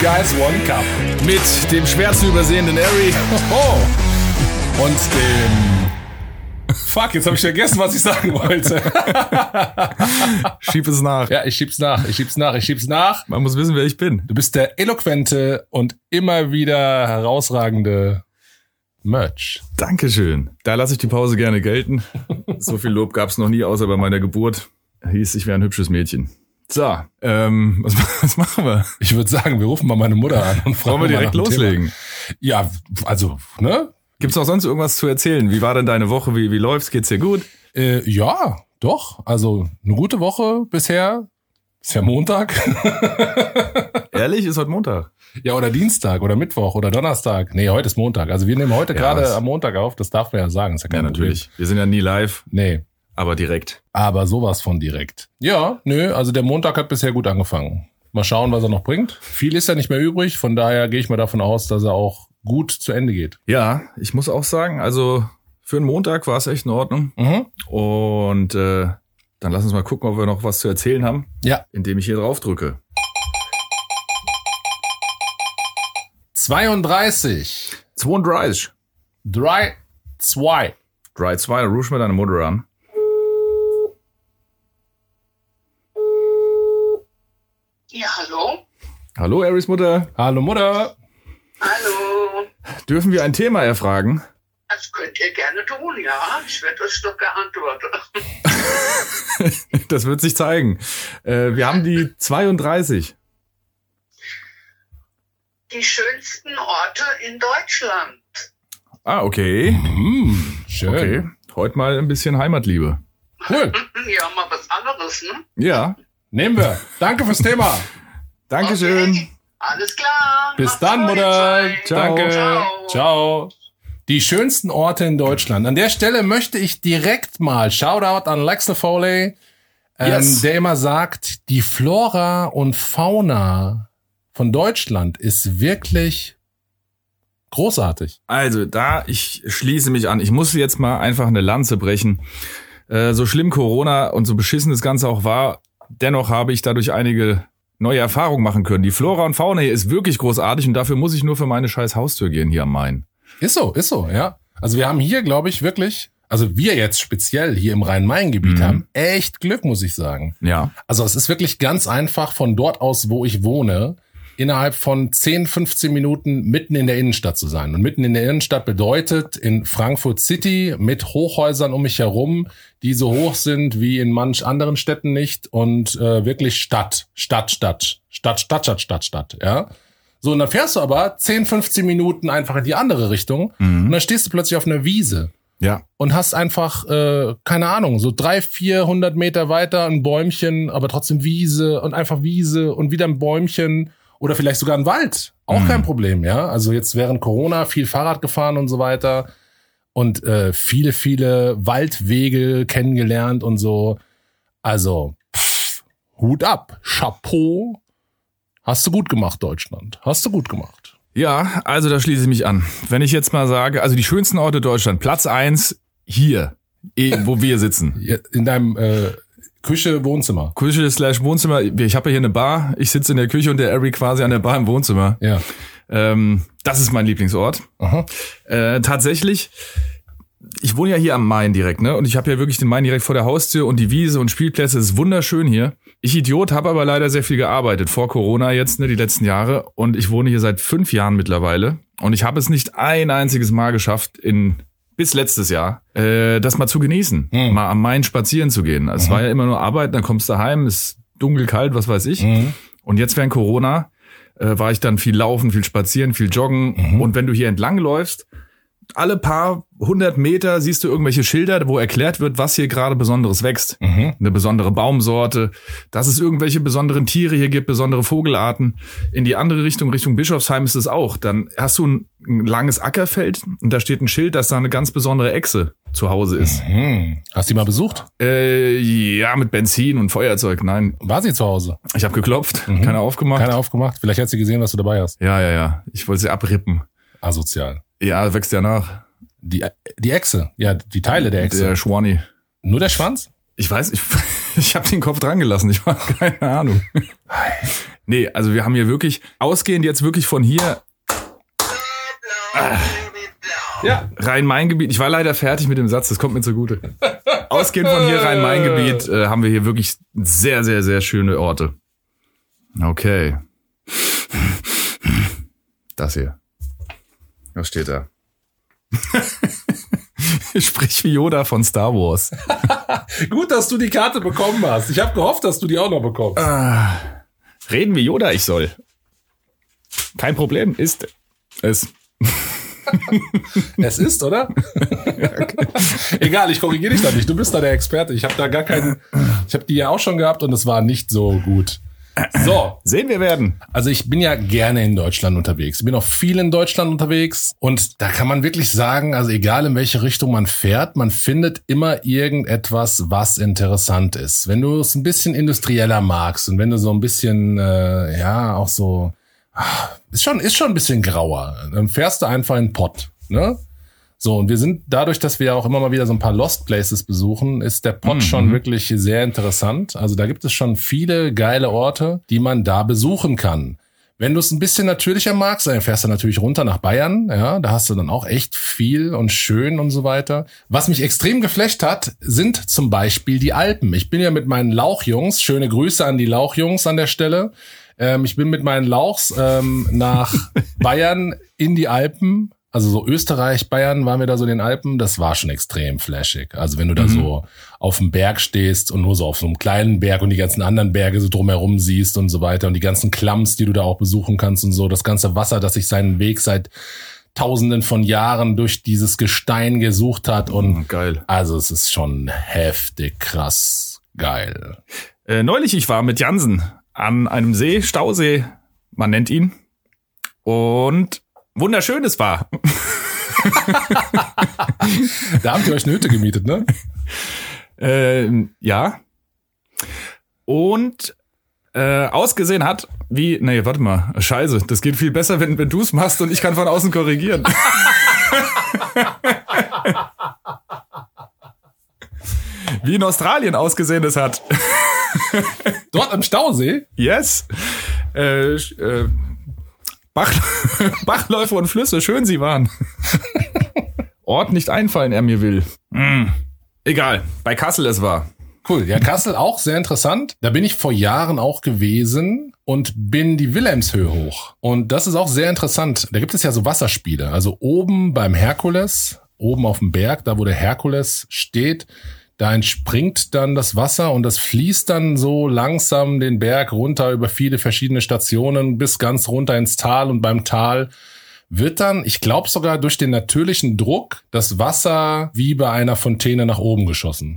Guys One Cup. Mit dem schwer zu übersehenden Harry und dem. Fuck, jetzt habe ich vergessen, was ich sagen wollte. Schieb es nach. Ja, ich schieb's nach, ich schieb's nach, ich schieb's nach. Man muss wissen, wer ich bin. Du bist der eloquente und immer wieder herausragende Merch. Dankeschön. Da lasse ich die Pause gerne gelten. So viel Lob gab's noch nie, außer bei meiner Geburt. Hieß, ich wäre ein hübsches Mädchen. So, ähm, was, was machen wir? Ich würde sagen, wir rufen mal meine Mutter an und fragen Wollen wir direkt loslegen? Thema. Ja, also, ne? Gibt's noch sonst irgendwas zu erzählen? Wie war denn deine Woche? Wie, wie läuft's? Geht's dir gut? Äh, ja, doch. Also eine gute Woche bisher. Ist ja Montag. Ehrlich, ist heute Montag. ja, oder Dienstag oder Mittwoch oder Donnerstag. Nee, heute ist Montag. Also wir nehmen heute Ja, gerade am Montag auf. Das darf man ja sagen. Ist ja kein Ja, natürlich. Wir sind ja nie live. Nee, aber direkt. aber sowas von direkt. Ja, nö, also der Montag hat bisher gut angefangen. Mal schauen, was er noch bringt. Viel ist ja nicht mehr übrig. Von daher gehe ich mal davon aus, dass er auch gut zu Ende geht. Ja, ich muss auch sagen, also für einen Montag war es echt in Ordnung. Mhm. Und äh, dann lass uns mal gucken, ob wir noch was zu erzählen haben, Ja, indem ich hier drauf drücke. 32. 32. 3, 2. 3, 2, dann ruf mir deine Mutter an. Hallo, Aries Mutter. Hallo Mutter. Hallo. Dürfen wir ein Thema erfragen? Das könnt ihr gerne tun, ja. Ich werde euch doch geantwortet. Das wird sich zeigen. Äh, wir haben die 32. Die schönsten Orte in Deutschland. Ah, okay. Hm, schön. Okay. Heute mal ein bisschen Heimatliebe. Cool. Ja, mal was anderes, ne? Ja. Nehmen wir. Danke fürs Thema. Dankeschön. Okay. Alles klar. Bis Macht's dann, Mutter. Ciao. Danke. Ciao. Ciao. Die schönsten Orte in Deutschland. An der Stelle möchte ich direkt mal Shoutout an Lex Foley, ähm, Yes. der immer sagt, die Flora und Fauna von Deutschland ist wirklich großartig. Also da, ich schließe mich an. Ich muss jetzt mal einfach eine Lanze brechen. Äh, so schlimm Corona und so beschissen das Ganze auch war, dennoch habe ich dadurch einige neue Erfahrungen machen können. Die Flora und Fauna hier ist wirklich großartig und dafür muss ich nur für meine scheiß Haustür gehen hier am Main. Ist so, ist so, ja. Also wir haben hier, glaube ich, wirklich, also wir jetzt speziell hier im Rhein-Main-Gebiet Mhm. haben echt Glück, muss ich sagen. Ja. Also es ist wirklich ganz einfach von dort aus, wo ich wohne, innerhalb von 10, 15 Minuten mitten in der Innenstadt zu sein. Und mitten in der Innenstadt bedeutet in Frankfurt City mit Hochhäusern um mich herum, die so hoch sind wie in manch anderen Städten nicht und äh, wirklich Stadt, Stadt, Stadt, Stadt, Stadt, Stadt, Stadt, Stadt, ja. So, und dann fährst du aber 10, 15 Minuten einfach in die andere Richtung und dann stehst du plötzlich auf einer Wiese Ja. und hast einfach, äh, keine Ahnung, so drei, vierhundert Meter weiter ein Bäumchen, aber trotzdem Wiese und einfach Wiese und wieder ein Bäumchen oder vielleicht sogar ein Wald. Auch kein Problem, ja. Also jetzt während Corona viel Fahrrad gefahren und so weiter und äh, viele, viele Waldwege kennengelernt und so. Also, pff, Hut ab, Chapeau. Hast du gut gemacht, Deutschland. Hast du gut gemacht. Ja, also da schließe ich mich an. Wenn ich jetzt mal sage, also die schönsten Orte Deutschland, Platz eins hier, eh, wo wir sitzen. In deinem äh, Küche, Wohnzimmer. Küche slash Wohnzimmer. Ich habe ja hier eine Bar. Ich sitze in der Küche und der Ari quasi an der Bar im Wohnzimmer. Ja. Ähm, das ist mein Lieblingsort. Aha. Äh, tatsächlich, ich wohne ja hier am Main direkt, ne? Und ich habe ja wirklich den Main direkt vor der Haustür und die Wiese und Spielplätze. Ist wunderschön hier. Ich Idiot habe aber leider sehr viel gearbeitet vor Corona jetzt, ne, die letzten Jahre. Und ich wohne hier seit fünf Jahren mittlerweile. Und ich habe es nicht ein einziges Mal geschafft, in bis letztes Jahr, äh, das mal zu genießen, Mhm. mal am Main spazieren zu gehen. Es war ja immer nur Arbeit, dann kommst du heim, ist dunkel, kalt, was weiß ich. Mhm. Und jetzt während Corona äh, war ich dann viel laufen, viel spazieren, viel joggen. Mhm. Und wenn du hier entlang läufst, alle paar hundert Meter siehst du irgendwelche Schilder, wo erklärt wird, was hier gerade Besonderes wächst. Mhm. Eine besondere Baumsorte, dass es irgendwelche besonderen Tiere hier gibt, besondere Vogelarten. In die andere Richtung, Richtung Bischofsheim ist es auch. Dann hast du ein, ein langes Ackerfeld und da steht ein Schild, dass da eine ganz besondere Echse zu Hause ist. Hm. Hast du die mal besucht? Äh, ja, mit Benzin und Feuerzeug. Nein, War sie zu Hause? ich habe geklopft, keiner aufgemacht. Keiner aufgemacht? Vielleicht hat sie gesehen, was du dabei hast. Ja, ja, ja. Ich wollte sie abrippen. Asozial. Ja, wächst ja nach. Die, die Echse. Ja, die Teile der Echse. Der Schwani. Nur der Schwanz? Ich weiß, ich, ich habe den Kopf dran gelassen. Ich habe keine Ahnung. Nee, also wir haben hier wirklich, ausgehend jetzt wirklich von hier Ja. Rhein-Main-Gebiet. Ich war leider fertig mit dem Satz, das kommt mir zugute. Ausgehend von hier Rhein-Main-Gebiet äh, haben wir hier wirklich sehr, sehr, sehr schöne Orte. Okay. Das hier. Was steht da? Sprich wie Yoda von Star Wars. Gut, dass du die Karte bekommen hast. Ich habe gehofft, dass du die auch noch bekommst. Reden wie Yoda ich soll. Kein Problem, ist es. Es ist, oder? Egal, ich korrigiere dich da nicht. Du bist da der Experte. Ich habe da gar keinen. Ich habe die ja auch schon gehabt und es war nicht so gut. So, Sehen wir werden. also ich bin ja gerne in Deutschland unterwegs. Ich bin auch viel in Deutschland unterwegs und da kann man wirklich sagen, also egal in welche Richtung man fährt, man findet immer irgendetwas, was interessant ist. Wenn du es ein bisschen industrieller magst und wenn du so ein bisschen, äh, ja, auch so, ah, ist schon, ist schon ein bisschen grauer, dann fährst du einfach in den Pott, ne? So, und wir sind dadurch, dass wir auch immer mal wieder so ein paar Lost Places besuchen, ist der Pott schon wirklich sehr interessant. Also da gibt es schon viele geile Orte, die man da besuchen kann. Wenn du es ein bisschen natürlicher magst, dann fährst du natürlich runter nach Bayern. Ja, da hast du dann auch echt viel und schön und so weiter. Was mich extrem geflecht hat, sind zum Beispiel die Alpen. Ich bin ja mit meinen Lauchjungs, schöne Grüße an die Lauchjungs an der Stelle. Ähm, ich bin mit meinen Lauchs ähm, nach Bayern in die Alpen. Also so Österreich, Bayern waren wir da so in den Alpen, das war schon extrem flashig. Also wenn du da so auf dem Berg stehst und nur so auf so einem kleinen Berg und die ganzen anderen Berge so drumherum siehst und so weiter und die ganzen Klamms, die du da auch besuchen kannst und so, das ganze Wasser, das sich seinen Weg seit Tausenden von Jahren durch dieses Gestein gesucht hat und Geil. also es ist schon heftig krass geil. Äh, neulich, ich war mit Jansen an einem See, Stausee, man nennt ihn. Und wunderschön es war. Da habt ihr euch eine Hütte gemietet, ne? Ähm, ja. Und äh, ausgesehen hat wie, nee, warte mal, scheiße, das geht viel besser, wenn, wenn du es machst und ich kann von außen korrigieren. wie in Australien ausgesehen es hat. Dort am Stausee? Yes. Äh, äh, Bach, Bachläufe und Flüsse, schön sie waren. Ort nicht einfallen, er mir will. Hm. Egal, bei Kassel es war. Cool. Ja, Kassel auch sehr interessant. Da bin ich vor Jahren auch gewesen und bin die Wilhelmshöhe hoch. Und das ist auch sehr interessant. Da gibt es ja so Wasserspiele. Also oben beim Herkules, oben auf dem Berg, da wo der Herkules steht, da entspringt dann das Wasser und das fließt dann so langsam den Berg runter über viele verschiedene Stationen bis ganz runter ins Tal und beim Tal wird dann, ich glaube sogar durch den natürlichen Druck, das Wasser wie bei einer Fontäne nach oben geschossen.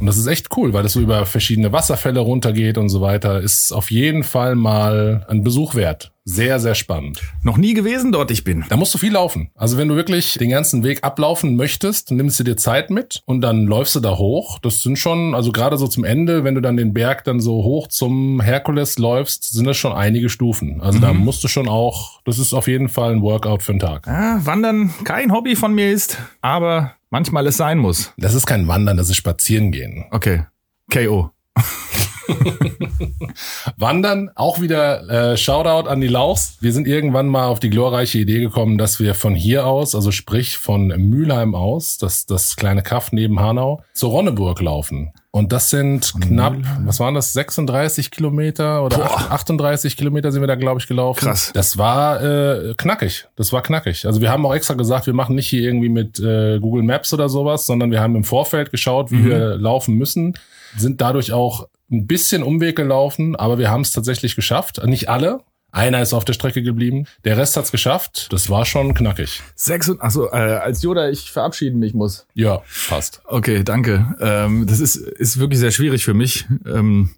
Und das ist echt cool, weil das so über verschiedene Wasserfälle runtergeht und so weiter. Ist auf jeden Fall mal ein Besuch wert. Sehr, sehr spannend. Noch nie gewesen dort ich bin. Da musst du viel laufen. Also wenn du wirklich den ganzen Weg ablaufen möchtest, nimmst du dir Zeit mit und dann läufst du da hoch. Das sind schon, also gerade so zum Ende, wenn du dann den Berg dann so hoch zum Herkules läufst, sind das schon einige Stufen. Also da musst du schon auch, das ist auf jeden Fall ein Workout für den Tag. Ja, Wandern kein Hobby von mir ist, aber manchmal es sein muss. Das ist kein Wandern, das ist Spazierengehen. Okay. KO. Wandern, auch wieder äh, Shoutout an die Lauchs. Wir sind irgendwann mal auf die glorreiche Idee gekommen, dass wir von hier aus, also sprich von Mülheim aus, das, das kleine Kaff neben Hanau, zur Ronneburg laufen. Und das sind knapp, was waren das, 36 Kilometer oder Boah. 38 Kilometer sind wir da, glaube ich, gelaufen. Krass. Das war äh, knackig. Das war knackig. Also wir haben auch extra gesagt, wir machen nicht hier irgendwie mit äh, Google Maps oder sowas, sondern wir haben im Vorfeld geschaut, wie wir laufen müssen, sind dadurch auch ein bisschen Umweg gelaufen, aber wir haben es tatsächlich geschafft. Nicht alle. Einer ist auf der Strecke geblieben. Der Rest hat's geschafft. Das war schon knackig. Sechs und, achso, äh, als Yoda ich verabschieden mich muss. Ja, passt. Okay, danke. Ähm, das ist, ist wirklich sehr schwierig für mich, ähm,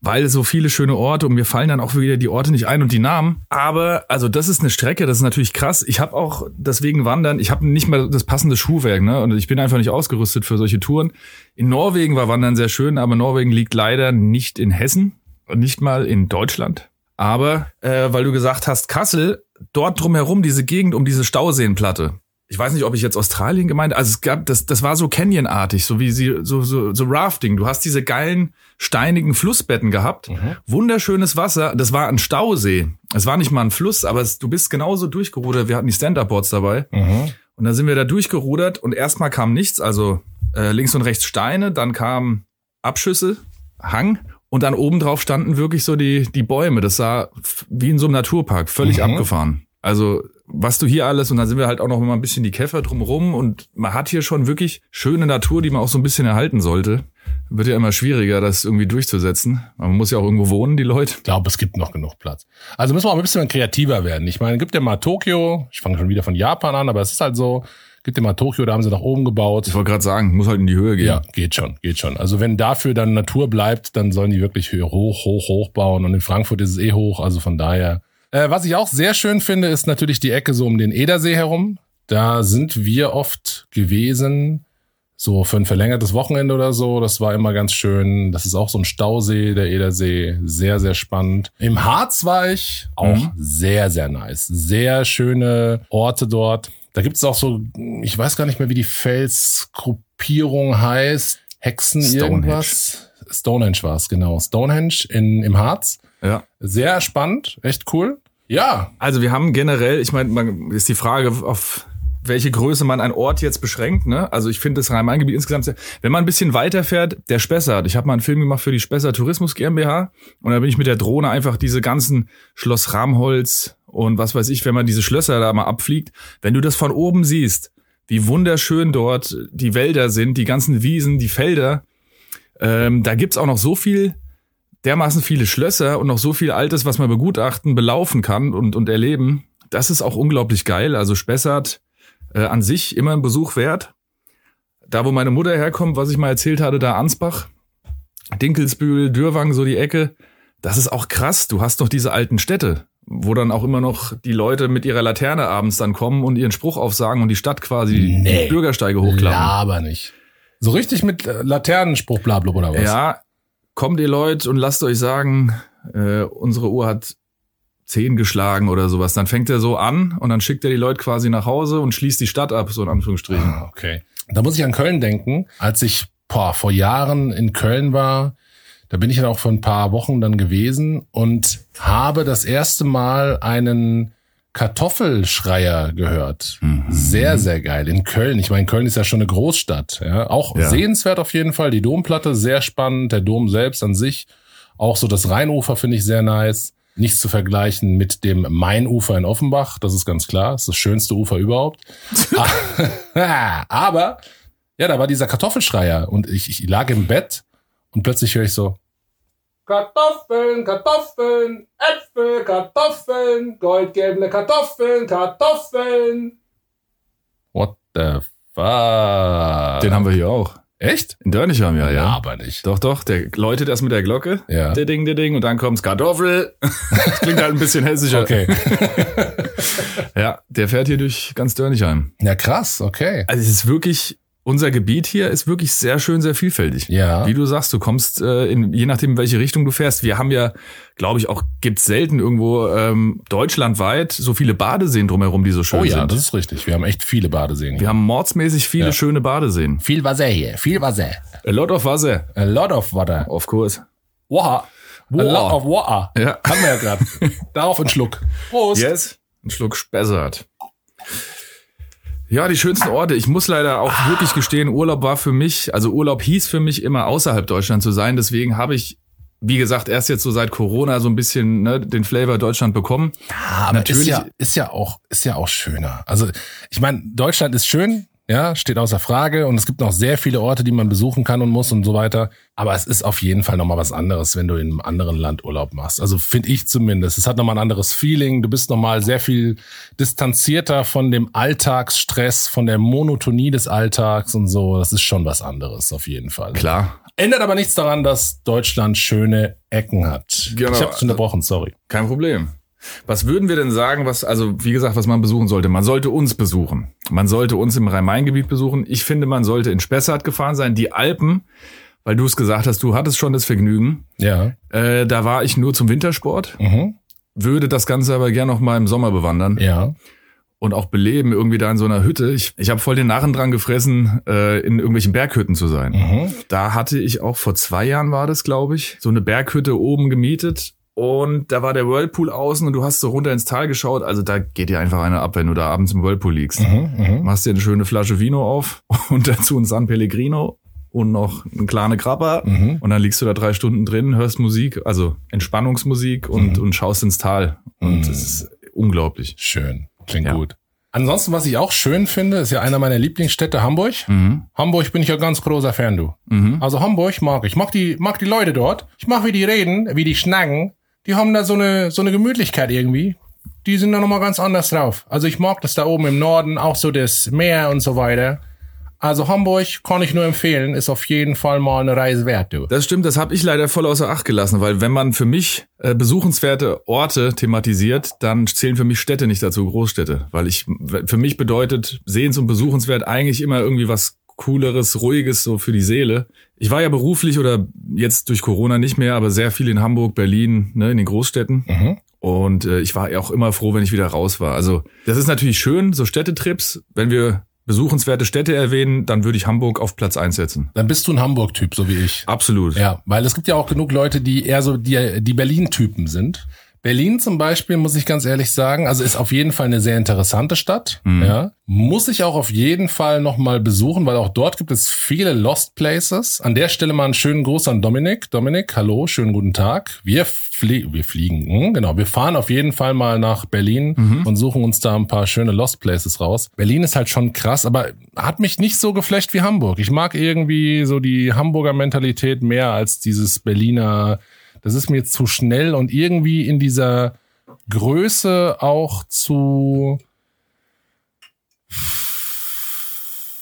weil so viele schöne Orte und mir fallen dann auch wieder die Orte nicht ein und die Namen. Aber also das ist eine Strecke, das ist natürlich krass. Ich habe auch deswegen Wandern, ich habe nicht mal das passende Schuhwerk, ne? Und ich bin einfach nicht ausgerüstet für solche Touren. In Norwegen war Wandern sehr schön, aber Norwegen liegt leider nicht in Hessen und nicht mal in Deutschland. Aber äh, weil du gesagt hast, Kassel, dort drumherum, diese Gegend um diese Stauseenplatte, ich weiß nicht, ob ich jetzt Australien gemeint, also es gab, das, das war so Canyonartig, so wie sie, so, so, so Rafting. Du hast diese geilen, steinigen Flussbetten gehabt, wunderschönes Wasser, das war ein Stausee. Es war nicht mal ein Fluss, aber es, du bist genauso durchgerudert, wir hatten die Stand-Up-Boards dabei. Und dann sind wir da durchgerudert und erstmal kam nichts, also äh, links und rechts Steine, dann kamen Abschüsse, Hang und dann oben drauf standen wirklich so die, die Bäume. Das sah wie in so einem Naturpark, völlig Mhm. abgefahren. Also was du hier alles und dann sind wir halt auch noch mal ein bisschen die Käfer drumrum und man hat hier schon wirklich schöne Natur, die man auch so ein bisschen erhalten sollte. Wird ja immer schwieriger, das irgendwie durchzusetzen. Man muss ja auch irgendwo wohnen, die Leute. Ich glaube, es gibt noch genug Platz. Also müssen wir auch ein bisschen kreativer werden. Ich meine, gibt ja mal Tokio, ich fange schon wieder von Japan an, aber es ist halt so, gibt ja mal Tokio, da haben sie nach oben gebaut. Ich wollte gerade sagen, muss halt in die Höhe gehen. Ja, geht schon, geht schon. Also wenn dafür dann Natur bleibt, dann sollen die wirklich höher hoch, hoch, hoch bauen. Und in Frankfurt ist es eh hoch, also von daher. Äh, was ich auch sehr schön finde, ist natürlich die Ecke so um den Edersee herum. Da sind wir oft gewesen, so für ein verlängertes Wochenende oder so. Das war immer ganz schön. Das ist auch so ein Stausee, der Edersee. Sehr, sehr spannend. Im Harz war ich auch Mhm. sehr, sehr nice. Sehr schöne Orte dort. Da gibt es auch so, ich weiß gar nicht mehr, wie die Felsgruppierung heißt. Hexen Stonehenge. irgendwas. Stonehenge war es, genau. Stonehenge in, im Harz. Ja. Sehr spannend, echt cool. Ja, Also wir haben generell, ich meine, man ist die Frage, auf welche Größe man einen Ort jetzt beschränkt. Ne? Also ich finde das Rhein-Main-Gebiet insgesamt, sehr, wenn man ein bisschen weiter fährt, der Spessart. Ich habe mal einen Film gemacht für die Spessart Tourismus GmbH und da bin ich mit der Drohne einfach diese ganzen Schloss Ramholz und was weiß ich, wenn man diese Schlösser da mal abfliegt, wenn du das von oben siehst, wie wunderschön dort die Wälder sind, die ganzen Wiesen, die Felder, ähm, da gibt's auch noch so viel dermaßen viele Schlösser und noch so viel Altes, was man begutachten, belaufen kann und, und erleben. Das ist auch unglaublich geil. Also Spessart äh, an sich immer ein Besuch wert. Da, wo meine Mutter herkommt, was ich mal erzählt hatte, da Ansbach, Dinkelsbühl, Dürwang, so die Ecke. Das ist auch krass. Du hast noch diese alten Städte, wo dann auch immer noch die Leute mit ihrer Laterne abends dann kommen und ihren Spruch aufsagen und die Stadt quasi Nee. die Bürgersteige hochklappen. laber nicht. So richtig mit äh, Laternenspruch blablub oder was? Ja, kommt ihr Leute und lasst euch sagen, äh, unsere Uhr hat zehn geschlagen oder sowas. Dann fängt er so an und dann schickt er die Leute quasi nach Hause und schließt die Stadt ab, so in Anführungsstrichen. Ah, okay. Da muss ich an Köln denken, als ich boah, vor Jahren in Köln war. Da bin ich dann auch für ein paar Wochen dann gewesen und habe das erste Mal einen Kartoffelschreier gehört. Mhm. Sehr, sehr geil. In Köln. Ich meine, Köln ist ja schon eine Großstadt. Ja? Auch Ja. sehenswert auf jeden Fall. Die Domplatte, sehr spannend. Der Dom selbst an sich. Auch so das Rheinufer finde ich sehr nice. Nichts zu vergleichen mit dem Mainufer in Offenbach. Das ist ganz klar. Das ist das schönste Ufer überhaupt. Aber, ja, da war dieser Kartoffelschreier und ich, ich lag im Bett und plötzlich höre ich so, Kartoffeln, Kartoffeln, Äpfel, Kartoffeln, goldgelbe Kartoffeln, Kartoffeln. What the fuck? Den haben wir hier auch. Echt? In Dörnich haben wir, ja. Ja, ja. aber nicht. Doch, doch, der läutet erst mit der Glocke. Ja. Der Ding, der Ding, und dann kommt's Kartoffel. Das klingt halt ein bisschen hessischer. Okay. Ja, der fährt hier durch ganz Dörnichheim. Ja, krass, okay. Also es ist wirklich, unser Gebiet hier ist wirklich sehr schön, sehr vielfältig. Ja. Wie du sagst, du kommst, äh, in, je nachdem, in welche Richtung du fährst. Wir haben ja, glaube ich, auch, gibt's selten irgendwo ähm, deutschlandweit so viele Badeseen drumherum, die so schön Oh ja, sind. das ist richtig. Wir haben echt viele Badeseen hier. Wir haben mordsmäßig viele Ja. schöne Badeseen. viel Wasser hier, viel Wasser. A lot of Wasser, A lot of water. of course. Water. A lot of water. Ja. Haben wir ja gerade. Darauf ein Schluck. Prost. Yes. Ein Schluck Spessart. Ja, die schönsten Orte. Ich muss leider auch wirklich gestehen, Urlaub war für mich, also Urlaub hieß für mich immer außerhalb Deutschland zu sein. Deswegen habe ich, wie gesagt, erst jetzt so seit Corona so ein bisschen ne, den Flavor Deutschland bekommen. Ja, aber Natürlich- Ist ja, ist ja auch, ist ja auch schöner. Also, ich meine, Deutschland ist schön, ja, steht außer Frage und es gibt noch sehr viele Orte, die man besuchen kann und muss und so weiter. Aber es ist auf jeden Fall nochmal was anderes, wenn du in einem anderen Land Urlaub machst. Also finde ich zumindest. Es hat nochmal ein anderes Feeling. Du bist nochmal sehr viel distanzierter von dem Alltagsstress, von der Monotonie des Alltags und so. Das ist schon was anderes, auf jeden Fall. Klar, Ändert aber nichts daran, dass Deutschland schöne Ecken hat. Genau. Ich habe unterbrochen, sorry. kein Problem. Was würden wir denn sagen, was, also wie gesagt, was man besuchen sollte? Man sollte uns besuchen. Man sollte uns im Rhein-Main-Gebiet besuchen. Ich finde, man sollte in Spessart gefahren sein. Die Alpen, weil du es gesagt hast, du hattest schon das Vergnügen. Ja. Äh, da war ich nur zum Wintersport. Mhm. würde das Ganze aber gern noch mal im Sommer bewandern. Ja. und auch beleben irgendwie da in so einer Hütte. Ich, ich habe voll den Narren dran gefressen, äh, in irgendwelchen Berghütten zu sein. Mhm. Da hatte ich auch vor zwei Jahren war das, glaube ich, so eine Berghütte oben gemietet. Und da war der Whirlpool außen und du hast so runter ins Tal geschaut. Also da geht dir einfach einer ab, wenn du da abends im Whirlpool liegst. Mhm. Mhm. Machst dir eine schöne Flasche Vino auf und dazu ein San Pellegrino und noch eine kleine Krabber. Mhm. Und dann liegst du da drei Stunden drin, hörst Musik, also Entspannungsmusik und, Mhm. und schaust ins Tal. Und Mhm. es ist unglaublich. Schön. Klingt Ja. gut. Ansonsten, was ich auch schön finde, ist ja einer meiner Lieblingsstädte Hamburg. Mhm. Hamburg bin ich ja ganz großer Fan, du. Mhm. Also Hamburg mag ich. Mag die, mag die Leute dort. Ich mag, wie die reden, wie die schnacken. Die haben da so eine, so eine Gemütlichkeit irgendwie. Die sind da nochmal ganz anders drauf. Also ich mag das da oben im Norden, auch so das Meer und so weiter. Also Hamburg kann ich nur empfehlen, ist auf jeden Fall mal eine Reise wert, du. Das stimmt, das habe ich leider voll außer Acht gelassen, weil wenn man für mich äh, besuchenswerte Orte thematisiert, dann zählen für mich Städte nicht dazu, Großstädte. Weil ich, für mich bedeutet sehens- und besuchenswert eigentlich immer irgendwie was Cooleres, Ruhiges so für die Seele. Ich war ja beruflich oder jetzt durch Corona nicht mehr, aber sehr viel in Hamburg, Berlin, ne, in den Großstädten. Mhm. Und äh, ich war auch immer froh, wenn ich wieder raus war. Also das ist natürlich schön, so Städtetrips. Wenn wir besuchenswerte Städte erwähnen, dann würde ich Hamburg auf Platz eins setzen. Dann bist du ein Hamburg-Typ, so wie ich. Absolut. Ja, weil es gibt ja auch genug Leute, die eher so die, die Berlin-Typen sind. Berlin zum Beispiel, muss ich ganz ehrlich sagen, also ist auf jeden Fall eine sehr interessante Stadt. Mhm. Ja, muss ich auch auf jeden Fall nochmal besuchen, weil auch dort gibt es viele Lost Places. An der Stelle mal einen schönen Gruß an Dominik. Dominik, hallo, schönen guten Tag. Wir, flie wir fliegen, hm, genau. Wir fahren auf jeden Fall mal nach Berlin Mhm. und suchen uns da ein paar schöne Lost Places raus. Berlin ist halt schon krass, aber hat mich nicht so geflasht wie Hamburg. Ich mag irgendwie so die Hamburger Mentalität mehr als dieses Berliner. Das ist mir zu schnell und irgendwie in dieser Größe auch zu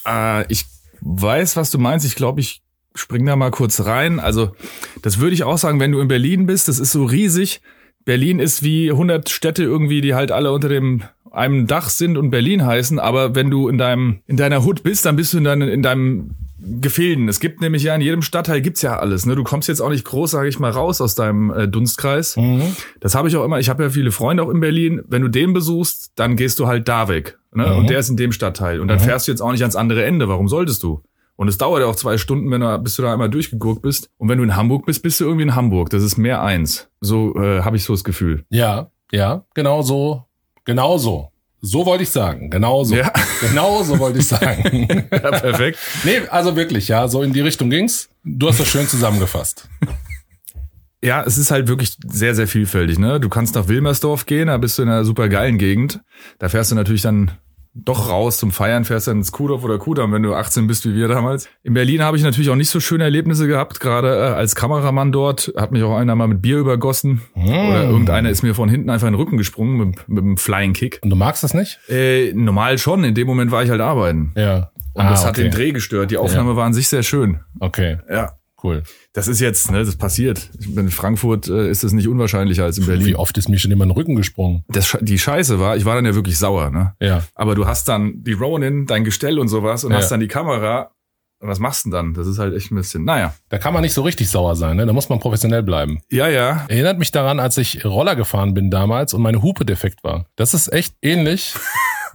Äh, ich weiß, was du meinst. Ich glaube, ich spring da mal kurz rein. Also, das würde ich auch sagen, wenn du in Berlin bist, das ist so riesig. Berlin ist wie 100 Städte irgendwie, die halt alle unter dem einem Dach sind und Berlin heißen. Aber wenn du in deinem in deiner Hut bist, dann bist du in, dein, in deinem Gefilden. Es gibt nämlich ja in jedem Stadtteil gibt's ja alles. Ne? Du kommst jetzt auch nicht groß, sage ich mal, raus aus deinem äh, Dunstkreis. Das habe ich auch immer. Ich habe ja viele Freunde auch in Berlin. Wenn du den besuchst, dann gehst du halt da weg. Ne? Mhm. Und der ist in dem Stadtteil. Und dann Mhm. fährst du jetzt auch nicht ans andere Ende. Warum solltest du? Und es dauert ja auch zwei Stunden, wenn du, bis du da einmal durchgeguckt bist. Und wenn du in Hamburg bist, bist du irgendwie in Hamburg. Das ist mehr eins. So äh, habe ich so das Gefühl. Ja, ja, genau so. Genau so. So wollte ich sagen. Genau so. Ja. Genau so wollte ich sagen. Ja, perfekt. nee, also wirklich, ja, so in die Richtung ging's. Du hast das schön zusammengefasst. Ja, es ist halt wirklich sehr, sehr vielfältig. Ne? Du kannst nach Wilmersdorf gehen, da bist du in einer super geilen Gegend. Da fährst du natürlich dann doch raus zum Feiern, fährst dann ins Kuhdorf oder Kudamm, wenn du 18 bist wie wir damals. In Berlin habe ich natürlich auch nicht so schöne Erlebnisse gehabt, gerade äh, als Kameramann dort. Hat mich auch einer mal mit Bier übergossen. Oder irgendeiner ist mir von hinten einfach in den Rücken gesprungen mit, mit einem Flying Kick. Und du magst das nicht? Äh, normal schon, in dem Moment war ich halt arbeiten. Ja. Und das hat den Dreh gestört. Die Aufnahme war an sich sehr schön. Okay, Ja. Cool. Das ist jetzt, ne, das passiert. In Frankfurt äh, ist das nicht unwahrscheinlicher als in Berlin. Wie oft ist mir schon immer in den Rücken gesprungen? das, die Scheiße war, ich war dann ja wirklich sauer, ne? Ja. Aber du hast dann die Ronin, dein Gestell und sowas und Ja. hast dann die Kamera. Und was machst du denn dann? Das ist halt echt ein bisschen, naja. Da kann man nicht so richtig sauer sein, ne? Da muss man professionell bleiben. Ja, ja. Erinnert mich daran, als ich Roller gefahren bin damals und meine Hupe defekt war. Das ist echt ähnlich.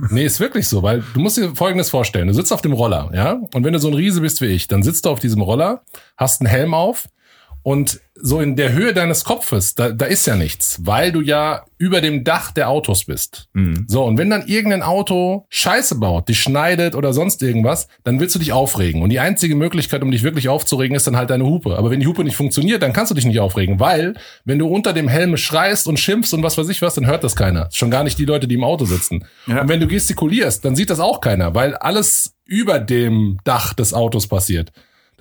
nee, ist wirklich so, weil du musst dir Folgendes vorstellen. Du sitzt auf dem Roller, ja? Und wenn du so ein Riese bist wie ich, dann sitzt du auf diesem Roller, hast einen Helm auf und so in der Höhe deines Kopfes, da, da ist ja nichts, weil du ja über dem Dach der Autos bist. Mhm. So, und wenn dann irgendein Auto Scheiße baut, dich schneidet oder sonst irgendwas, dann willst du dich aufregen. Und die einzige Möglichkeit, um dich wirklich aufzuregen, ist dann halt deine Hupe. Aber wenn die Hupe nicht funktioniert, dann kannst du dich nicht aufregen, weil wenn du unter dem Helm schreist und schimpfst und was weiß ich was, dann hört das keiner. Schon gar nicht die Leute, die im Auto sitzen. Ja. Und wenn du gestikulierst, dann sieht das auch keiner, weil alles über dem Dach des Autos passiert.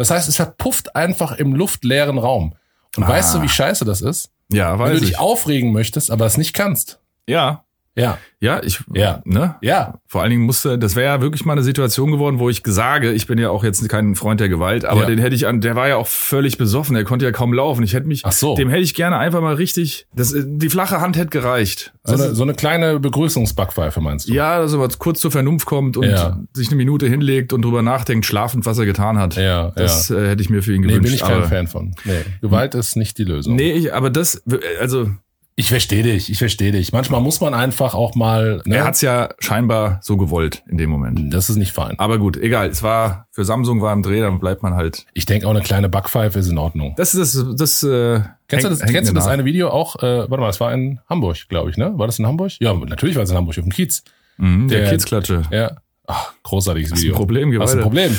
Das heißt, es verpufft einfach im luftleeren Raum. Und Ah. weißt du, wie scheiße das ist? Ja, Wenn du weiß dich ich. aufregen möchtest, aber es nicht kannst. Ja. Ja, Ja, ich, Ja. ne? ja, Vor allen Dingen musste, das wäre ja wirklich mal eine Situation geworden, wo ich sage, ich bin ja auch jetzt kein Freund der Gewalt, aber Ja. den hätte ich an, der war ja auch völlig besoffen, der konnte ja kaum laufen. Ich hätte mich, Ach so. dem hätte ich gerne einfach mal richtig, das, die flache Hand hätte gereicht. So Also, eine, so eine kleine Begrüßungsbackpfeife meinst du? ja, dass er mal kurz zur Vernunft kommt und Ja. sich eine Minute hinlegt und drüber nachdenkt, schlafend, was er getan hat. Ja, Das äh, hätte ich mir für ihn Nee, gewünscht. bin ich kein Fan von. Nee, Gewalt ist nicht die Lösung. Nee, ich, aber das, also Ich verstehe dich, ich verstehe dich. Manchmal muss man einfach auch mal. Ne? Er hat's ja scheinbar so gewollt in dem Moment. Das ist nicht fein. Aber gut, egal. Es war für Samsung war im Dreh, dann bleibt man halt. Ich denke auch eine kleine Backpfeife ist in Ordnung. Das ist das. das äh, Kennst du das, kennst du das eine Video auch? Äh, warte mal, das war in Hamburg, glaube ich, ne? War das in Hamburg? Ja, natürlich war es in Hamburg, auf dem Kiez. Mhm, der, der- Kidsklatsche. Ja. Ach, großartiges Hast Video. ein Problem? Geh Hast du ein weiter. Problem?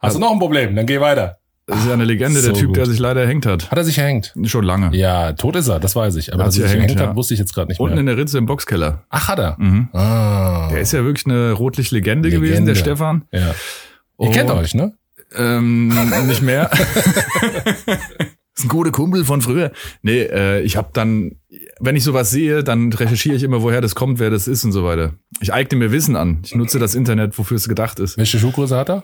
Hast du noch ein Problem? Dann geh weiter. Das ist ja eine Legende, So der Typ, der gut. sich leider erhängt hat. Hat er sich erhängt? Schon lange. Ja, tot ist er, das weiß ich. Aber dass er sich erhängt, ja. hat, wusste ich jetzt gerade nicht Unten mehr. in der Ritze im Boxkeller. Ach, hat er? Mhm. Ah. Der ist ja wirklich eine Rotlichtlegende gewesen, Legende. der Stefan. ja. Ihr kennt Und- euch, ne? Ähm, nicht mehr. Das ist ein guter Kumpel von früher. Nee, äh, ich habe dann, wenn ich sowas sehe, dann recherchiere ich immer, woher das kommt, wer das ist und so weiter. Ich eigne mir Wissen an. Ich nutze das Internet, wofür es gedacht ist. Welche Schuhgröße hat er?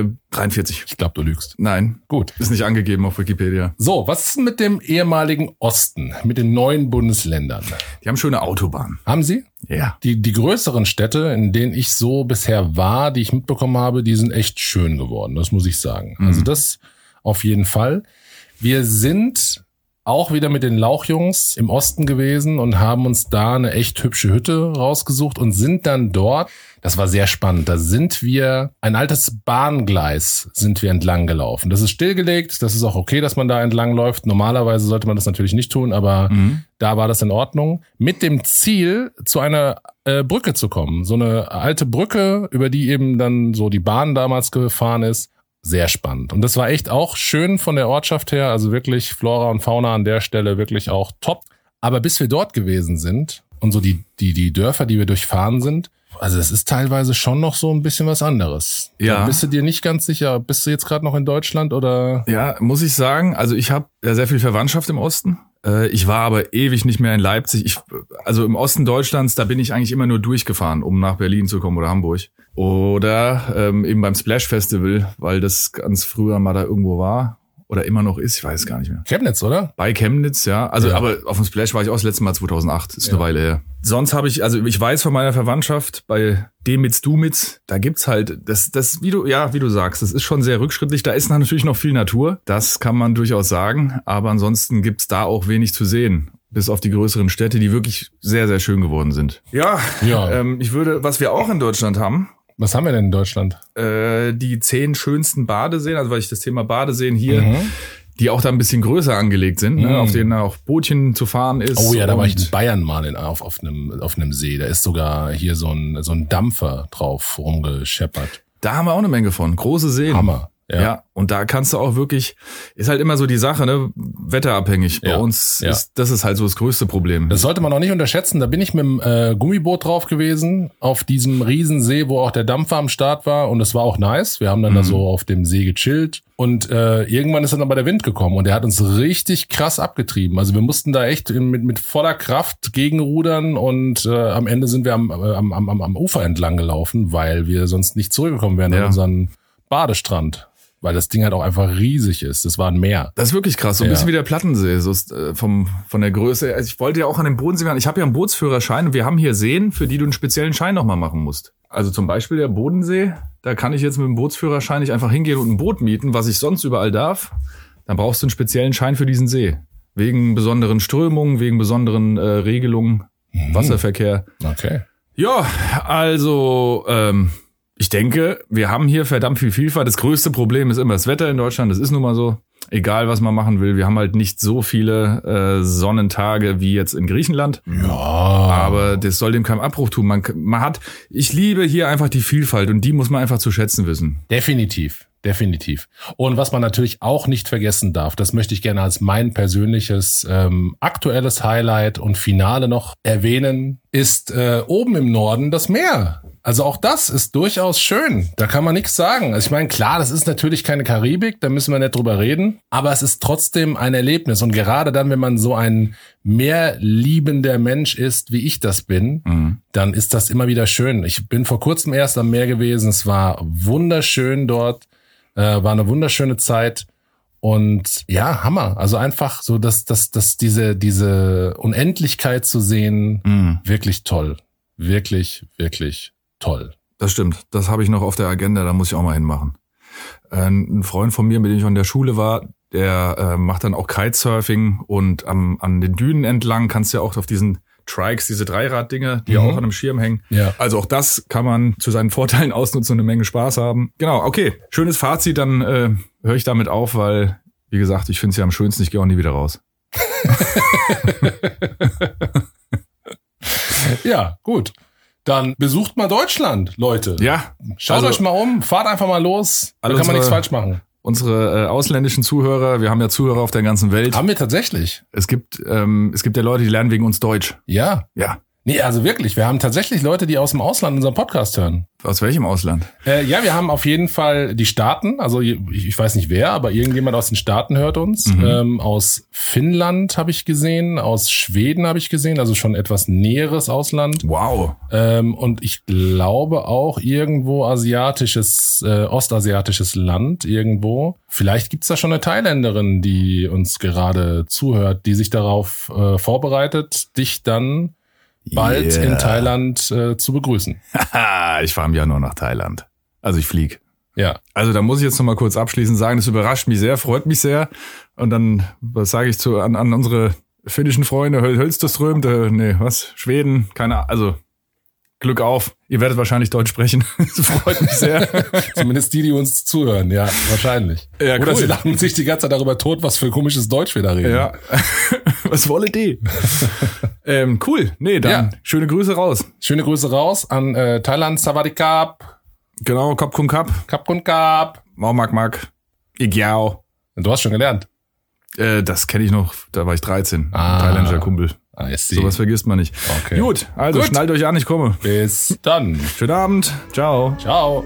Äh, 43. Ich glaube, du lügst. Nein, Gut. ist nicht angegeben auf Wikipedia. So, was ist mit dem ehemaligen Osten, mit den neuen Bundesländern? Die haben schöne Autobahnen. Haben sie? Ja. Die, die größeren Städte, in denen ich so bisher war, die ich mitbekommen habe, die sind echt schön geworden. Das muss ich sagen. Also das auf jeden Fall. Wir sind auch wieder mit den Lauchjungs im Osten gewesen und haben uns da eine echt hübsche Hütte rausgesucht und sind dann dort. Das war sehr spannend. Da sind wir, ein altes Bahngleis sind wir entlang gelaufen. Das ist stillgelegt. Das ist auch okay, dass man da entlang läuft. Normalerweise sollte man das natürlich nicht tun, aber da war das in Ordnung. Mit dem Ziel, zu einer äh, Brücke zu kommen. So eine alte Brücke, über die eben dann so die Bahn damals gefahren ist. Sehr spannend. Und das war echt auch schön von der Ortschaft her. Also wirklich Flora und Fauna an der Stelle wirklich auch top. Aber bis wir dort gewesen sind und so die, die, die Dörfer, die wir durchfahren sind, also es ist teilweise schon noch so ein bisschen was anderes. Ja. Da bist du dir nicht ganz sicher, bist du jetzt gerade noch in Deutschland oder? Ja, muss ich sagen. Also ich habe ja sehr viel Verwandtschaft im Osten. Äh, Ich war aber ewig nicht mehr in Leipzig. Ich, also im Osten Deutschlands, da bin ich eigentlich immer nur durchgefahren, um nach Berlin zu kommen oder Hamburg. Oder ähm, eben beim Splash Festival, weil das ganz früher mal da irgendwo war. Oder immer noch ist, ich weiß gar nicht mehr. Chemnitz, oder? Bei Chemnitz, ja. Also, Ja. aber auf dem Splash war ich auch das letzte Mal 2008. Ist Ja. eine Weile her. Sonst habe ich, also ich weiß von meiner Verwandtschaft, bei Demitz, Dumitz, da gibt's halt, das, das, wie du, ja, wie du sagst, das ist schon sehr rückschrittlich. Da ist natürlich noch viel Natur. Das kann man durchaus sagen. Aber ansonsten gibt's da auch wenig zu sehen. Bis auf die größeren Städte, die wirklich sehr, sehr schön geworden sind. Ja, Ja. Ähm, ich würde, was wir auch in Deutschland haben, Was haben wir denn in Deutschland? äh, die zehn schönsten Badeseen, also weil ich das Thema Badeseen hier, Mhm. die auch da ein bisschen größer angelegt sind, ne, Mhm. auf denen auch Bootchen zu fahren ist. Oh ja, da war ich in Bayern mal in, auf, auf, einem, auf einem See. Da ist sogar hier so ein, so ein Dampfer drauf rumgescheppert. Da haben wir auch eine Menge von. Große Seen. Hammer. Ja. und da kannst du auch wirklich, ist halt immer so die Sache, ne, wetterabhängig. Bei Ja, uns ja. ist, das ist halt so das größte Problem. Das sollte man auch nicht unterschätzen. Da bin ich mit dem äh, Gummiboot drauf gewesen, auf diesem Riesensee, wo auch der Dampfer am Start war. Und es war auch nice. Wir haben dann Mhm. da so auf dem See gechillt. Und äh, irgendwann ist dann aber der Wind gekommen und der hat uns richtig krass abgetrieben. Also wir mussten da echt mit, mit voller Kraft gegenrudern und äh, am Ende sind wir am, äh, am, am, am Ufer entlang gelaufen, weil wir sonst nicht zurückgekommen wären Ja. an unseren Badestrand. Weil das Ding halt auch einfach riesig ist. Das war ein Meer. Das ist wirklich krass, so ein Ja. bisschen wie der Plattensee, so ist, äh, vom, von der Größe. Also ich wollte ja auch an den Bodensee fahren. Ich habe ja einen Bootsführerschein und wir haben hier Seen, für die du einen speziellen Schein nochmal machen musst. Also zum Beispiel der Bodensee, da kann ich jetzt mit dem Bootsführerschein nicht einfach hingehen und ein Boot mieten, was ich sonst überall darf. Dann brauchst du einen speziellen Schein für diesen See. Wegen besonderen Strömungen, wegen besonderen äh, Regelungen, Mhm. Wasserverkehr. Okay. Ja, also ähm, ich denke, wir haben hier verdammt viel Vielfalt. Das größte Problem ist immer das Wetter in Deutschland. Das ist nun mal so. Egal, was man machen will. Wir haben halt nicht so viele äh, Sonnentage wie jetzt in Griechenland. Ja. Aber das soll dem keinen Abbruch tun. Man, man hat, ich liebe hier einfach die Vielfalt und die muss man einfach zu schätzen wissen. Definitiv, definitiv. Und was man natürlich auch nicht vergessen darf, das möchte ich gerne als mein persönliches ähm, aktuelles Highlight und Finale noch erwähnen, ist äh, oben im Norden das Meer. Also auch das ist durchaus schön. Da kann man nichts sagen. Also ich meine, klar, das ist natürlich keine Karibik, da müssen wir nicht drüber reden, aber es ist trotzdem ein Erlebnis. Und gerade dann, wenn man so ein meerliebender Mensch ist, wie ich das bin, dann ist das immer wieder schön. Ich bin vor kurzem erst am Meer gewesen. Es war wunderschön dort, äh, war eine wunderschöne Zeit. Und ja, Hammer. Also einfach so, dass, dass, dass diese, diese Unendlichkeit zu sehen, wirklich toll. Wirklich, wirklich toll. Das stimmt. Das habe ich noch auf der Agenda, da muss ich auch mal hinmachen. Ein Freund von mir, mit dem ich an der Schule war, Der äh, macht dann auch Kitesurfing und am, an den Dünen entlang kannst du ja auch auf diesen Trikes, diese Dreirad-Dinger, die Mhm. auch an einem Schirm hängen. Ja. Also auch das kann man zu seinen Vorteilen ausnutzen und eine Menge Spaß haben. Genau, okay. Schönes Fazit, dann äh, höre ich damit auf, weil, wie gesagt, ich finde es ja am schönsten, ich gehe auch nie wieder raus. Ja, gut. Dann besucht mal Deutschland, Leute. Ja, Schaut also- euch mal um, fahrt einfach mal los. Da kann man unsere- nichts falsch machen. unsere äh, ausländischen Zuhörer, wir haben ja Zuhörer auf der ganzen Welt. Haben wir tatsächlich. Es gibt, ähm, es gibt ja Leute, die lernen wegen uns Deutsch. Ja. Ja. Nee, also wirklich, wir haben tatsächlich Leute, die aus dem Ausland unseren Podcast hören. Aus welchem Ausland? Äh, ja, wir haben auf jeden Fall die Staaten, also ich, ich weiß nicht wer, aber irgendjemand aus den Staaten hört uns. Mhm. Ähm, aus Finnland habe ich gesehen, aus Schweden habe ich gesehen, also schon etwas näheres Ausland. Wow. Ähm, und ich glaube auch irgendwo asiatisches, äh, ostasiatisches Land irgendwo. Vielleicht gibt's da schon eine Thailänderin, die uns gerade zuhört, die sich darauf äh, vorbereitet, dich dann bald Yeah. in Thailand äh, zu begrüßen. Haha, ich fahre im Januar nach Thailand. Also ich flieg. Ja. Also da muss ich jetzt noch mal kurz abschließend sagen, das überrascht mich sehr, freut mich sehr. Und dann, was sage ich zu an, an unsere finnischen Freunde, Höl Hölsterström, äh, nee, was, Schweden, keine Ahnung, also Glück auf. Ihr werdet wahrscheinlich Deutsch sprechen. Das freut mich sehr. Zumindest die, die uns zuhören, ja, wahrscheinlich. Ja, Oder cool. sie lachen sich die ganze Zeit darüber tot, was für komisches Deutsch wir da reden. ja. Was wolle die? ähm, cool. Nee, dann Ja. schöne Grüße raus. Schöne Grüße raus an äh, Thailand, Savadikap, Genau, Kop Kum Kap, Kap Kun Kap. Mau Mak Mak, Igiao. Du hast schon gelernt. Äh, das kenne ich noch, da war ich 13. Ah. Thailändischer Kumpel. I see. Sowas vergisst man nicht. Okay. Gut, also Gut. schnallt euch an, ich komme. Bis dann. Schönen Abend. Ciao. Ciao.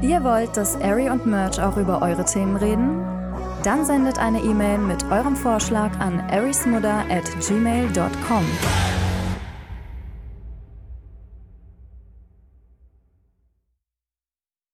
Ihr wollt, dass Ari und Merch auch über eure Themen reden? Dann sendet eine E-Mail mit eurem Vorschlag an arismudder at gmail.com.